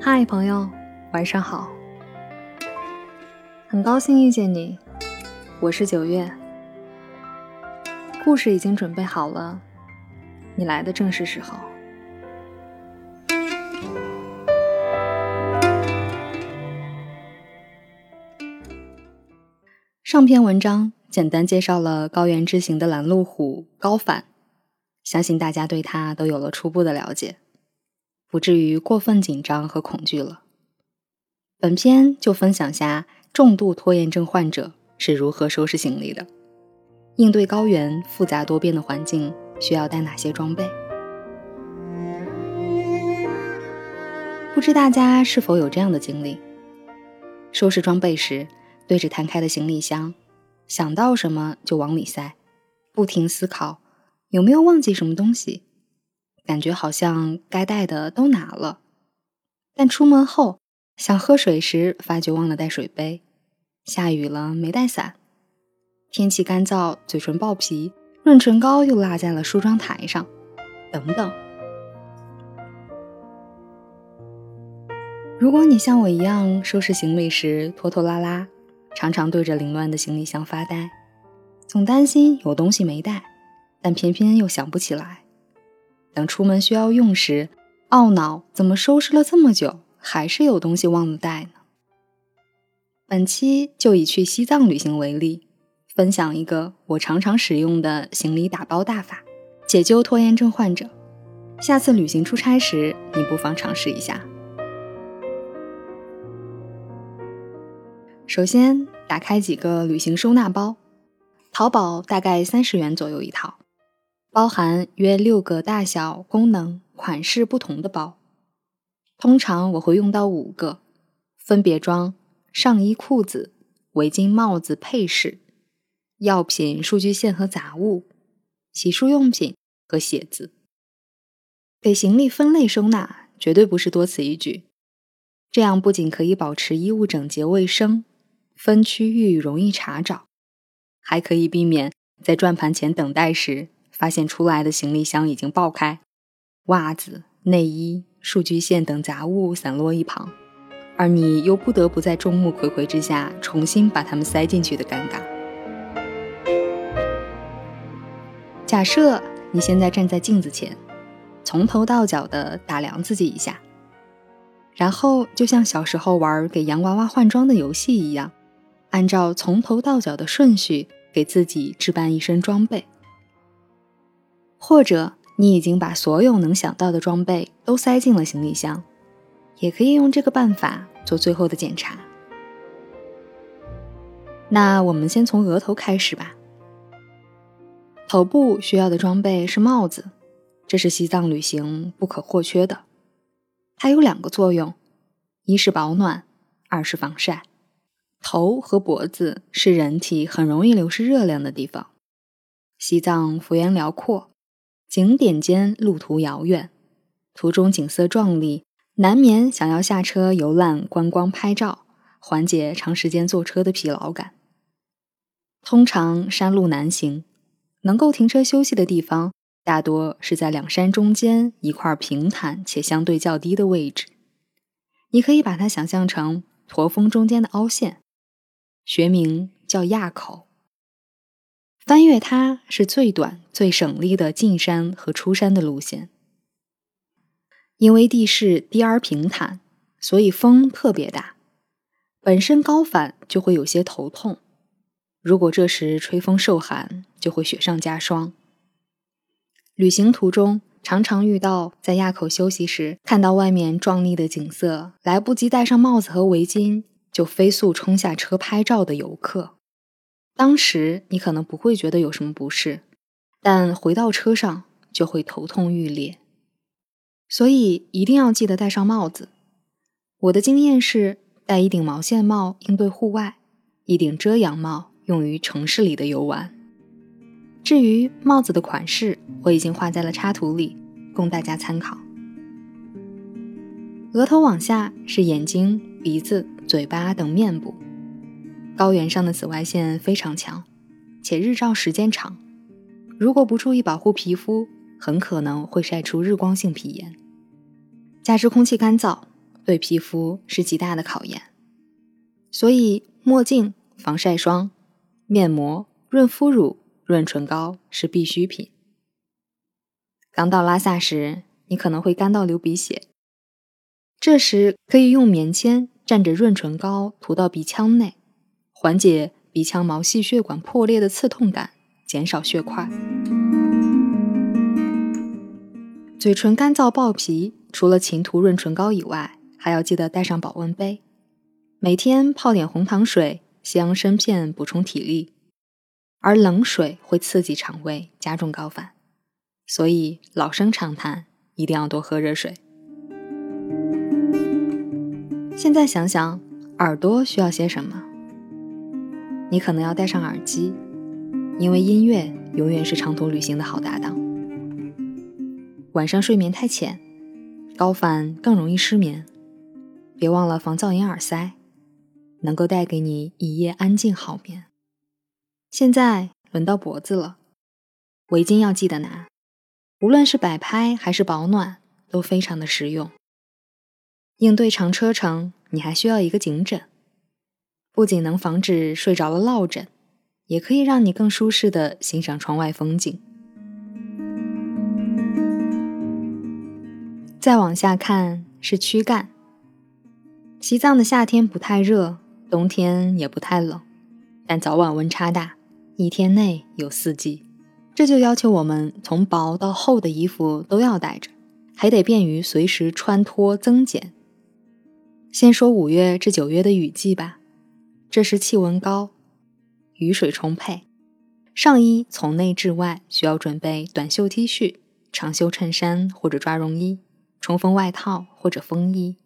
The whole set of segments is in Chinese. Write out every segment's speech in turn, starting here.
嗨，朋友，晚上好。很高兴遇见你，我是九月。故事已经准备好了，你来的正是时候。上篇文章简单介绍了高原之行的拦路虎高反，相信大家对他都有了初步的了解，不至于过分紧张和恐惧了。本篇就分享下重度拖延症患者是如何收拾行李的，应对高原复杂多变的环境需要带哪些装备。不知大家是否有这样的经历：收拾装备时。对着摊开的行李箱，想到什么就往里塞，不停思考有没有忘记什么东西。感觉好像该带的都拿了，但出门后想喝水时，发觉忘了带水杯；下雨了没带伞；天气干燥，嘴唇爆皮，润唇膏又落在了梳妆台上，等等。如果你像我一样收拾行李时拖拖拉拉，常常对着凌乱的行李箱发呆，总担心有东西没带，但偏偏又想不起来。等出门需要用时，懊恼怎么收拾了这么久，还是有东西忘了带呢？本期就以去西藏旅行为例，分享一个我常常使用的行李打包大法，解救拖延症患者。下次旅行出差时，你不妨尝试一下。首先，打开几个旅行收纳包，淘宝大概三十元左右一套，包含约六个大小、功能、款式不同的包。通常我会用到五个，分别装上衣、裤子、围巾、帽子、配饰、药品、数据线和杂物、洗漱用品和鞋子。给行李分类收纳绝对不是多此一举，这样不仅可以保持衣物整洁卫生。分区域容易查找，还可以避免在转盘前等待时发现出来的行李箱已经爆开，袜子、内衣、数据线等杂物散落一旁，而你又不得不在众目睽睽之下重新把它们塞进去的尴尬。假设你现在站在镜子前，从头到脚的打量自己一下，然后就像小时候玩给洋娃娃换装的游戏一样。按照从头到脚的顺序给自己置办一身装备，或者你已经把所有能想到的装备都塞进了行李箱，也可以用这个办法做最后的检查。那我们先从额头开始吧。头部需要的装备是帽子，这是西藏旅行不可或缺的。它有两个作用，一是保暖，二是防晒。头和脖子是人体很容易流失热量的地方。西藏幅员辽阔，景点间路途遥远，途中景色壮丽，难免想要下车游览、观光、拍照，缓解长时间坐车的疲劳感。通常山路难行，能够停车休息的地方，大多是在两山中间一块平坦且相对较低的位置。你可以把它想象成驼峰中间的凹陷。学名叫垭口，翻越它是最短、最省力的进山和出山的路线。因为地势低而平坦，所以风特别大，本身高反就会有些头痛。如果这时吹风受寒，就会雪上加霜。旅行途中常常遇到在垭口休息时，看到外面壮丽的景色，来不及戴上帽子和围巾。就飞速冲下车拍照的游客，当时你可能不会觉得有什么不适，但回到车上就会头痛欲裂。所以一定要记得戴上帽子。我的经验是，戴一顶毛线帽应对户外，一顶遮阳帽用于城市里的游玩。至于帽子的款式，我已经画在了插图里，供大家参考。额头往下是眼睛、鼻子。嘴巴等面部，高原上的紫外线非常强，且日照时间长。如果不注意保护皮肤，很可能会晒出日光性皮炎。加之空气干燥，对皮肤是极大的考验。所以，墨镜、防晒霜、面膜、润肤乳、润唇膏是必需品。刚到拉萨时，你可能会干到流鼻血，这时可以用棉签蘸着润唇膏涂到鼻腔内，缓解鼻腔毛细血管破裂的刺痛感，减少血块。嘴唇干燥爆皮，除了勤涂润唇膏以外，还要记得带上保温杯，每天泡点红糖水、西洋参片补充体力。而冷水会刺激肠胃，加重高反，所以老生常谈，一定要多喝热水。现在想想，耳朵需要些什么？你可能要戴上耳机，因为音乐永远是长途旅行的好搭档。晚上睡眠太浅，高反更容易失眠。别忘了防噪音耳塞，能够带给你一夜安静好眠。现在轮到脖子了，围巾要记得拿，无论是摆拍还是保暖，都非常的实用。应对长车程，你还需要一个颈枕，不仅能防止睡着了落枕，也可以让你更舒适的欣赏窗外风景。再往下看是躯干。西藏的夏天不太热，冬天也不太冷，但早晚温差大，一天内有四季，这就要求我们从薄到厚的衣服都要带着，还得便于随时穿脱增减。先说五月至九月的雨季吧，这时气温高，雨水充沛，上衣从内至外需要准备短袖 T 恤、长袖衬衫或者抓绒衣。冲锋外套或者风衣，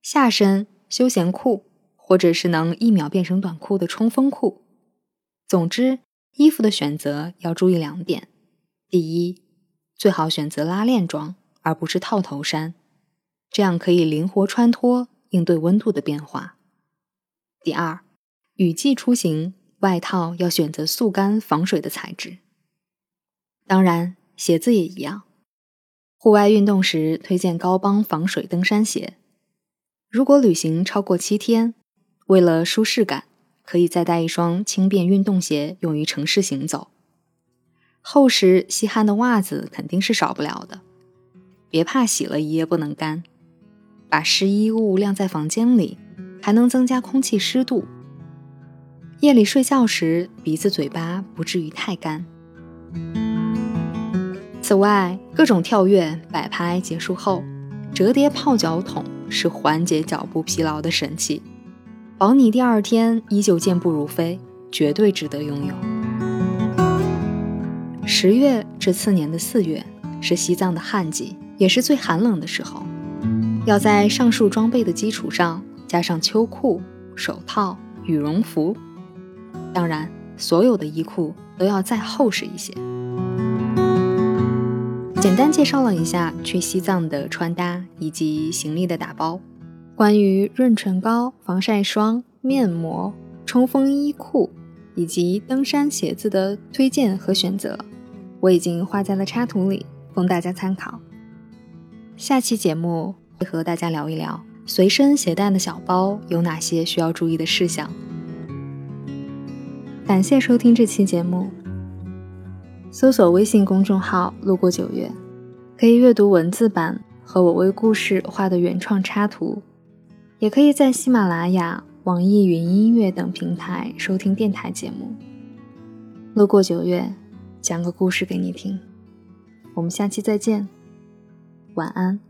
下身休闲裤，或者是能一秒变成短裤的冲锋裤。总之，衣服的选择要注意两点：第一，最好选择拉链装，而不是套头衫，这样可以灵活穿脱，应对温度的变化；第二，雨季出行，外套要选择速干防水的材质。当然，鞋子也一样。户外运动时推荐高帮防水登山鞋。如果旅行超过七天，为了舒适感，可以再带一双轻便运动鞋用于城市行走。厚实吸汗的袜子肯定是少不了的，别怕洗了一夜不能干，把湿衣物晾在房间里，还能增加空气湿度。夜里睡觉时，鼻子嘴巴不至于太干。此外，各种跳跃摆拍结束后，折叠泡脚桶是缓解脚部疲劳的神器，保你第二天依旧健步如飞，绝对值得拥有。十月至次年的四月是西藏的旱季，也是最寒冷的时候，要在上述装备的基础上加上秋裤、手套、羽绒服，当然，所有的衣裤都要再厚实一些。简单介绍了一下去西藏的穿搭以及行李的打包。关于润唇膏、防晒霜、面膜、冲锋衣裤以及登山鞋子的推荐和选择，我已经画在了插图里，供大家参考。下期节目会和大家聊一聊随身携带的小包有哪些需要注意的事项。感谢收听这期节目。搜索微信公众号“路过九月”，可以阅读文字版和我为故事画的原创插图，也可以在喜马拉雅、网易云音乐等平台收听电台节目。路过九月，讲个故事给你听。我们下期再见，晚安。